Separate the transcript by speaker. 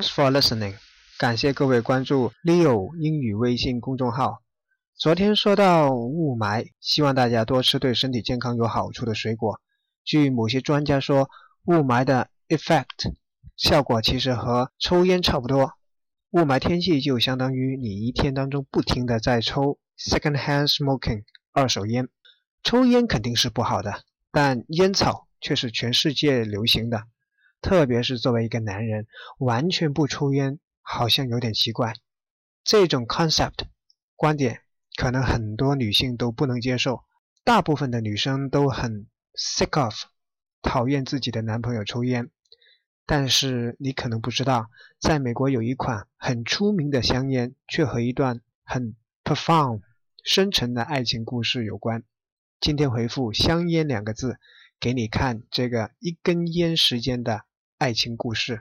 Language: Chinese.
Speaker 1: Thanks for listening，感谢各位关注 Leo 英语微信公众号。昨天说到雾霾，希望大家多吃对身体健康有好处的水果。据某些专家说，雾霾的 effect 效果其实和抽烟差不多。雾霾天气就相当于你一天当中不停的在抽 second hand smoking 二手烟。抽烟肯定是不好的，但烟草却是全世界流行的。特别是作为一个男人，完全不抽烟好像有点奇怪。这种 concept 观点可能很多女性都不能接受，大部分的女生都很 sick of 讨厌自己的男朋友抽烟。但是你可能不知道，在美国有一款很出名的香烟，却和一段很 profound 深沉的爱情故事有关。今天回复“香烟”两个字，给你看这个一根烟时间的。爱情故事。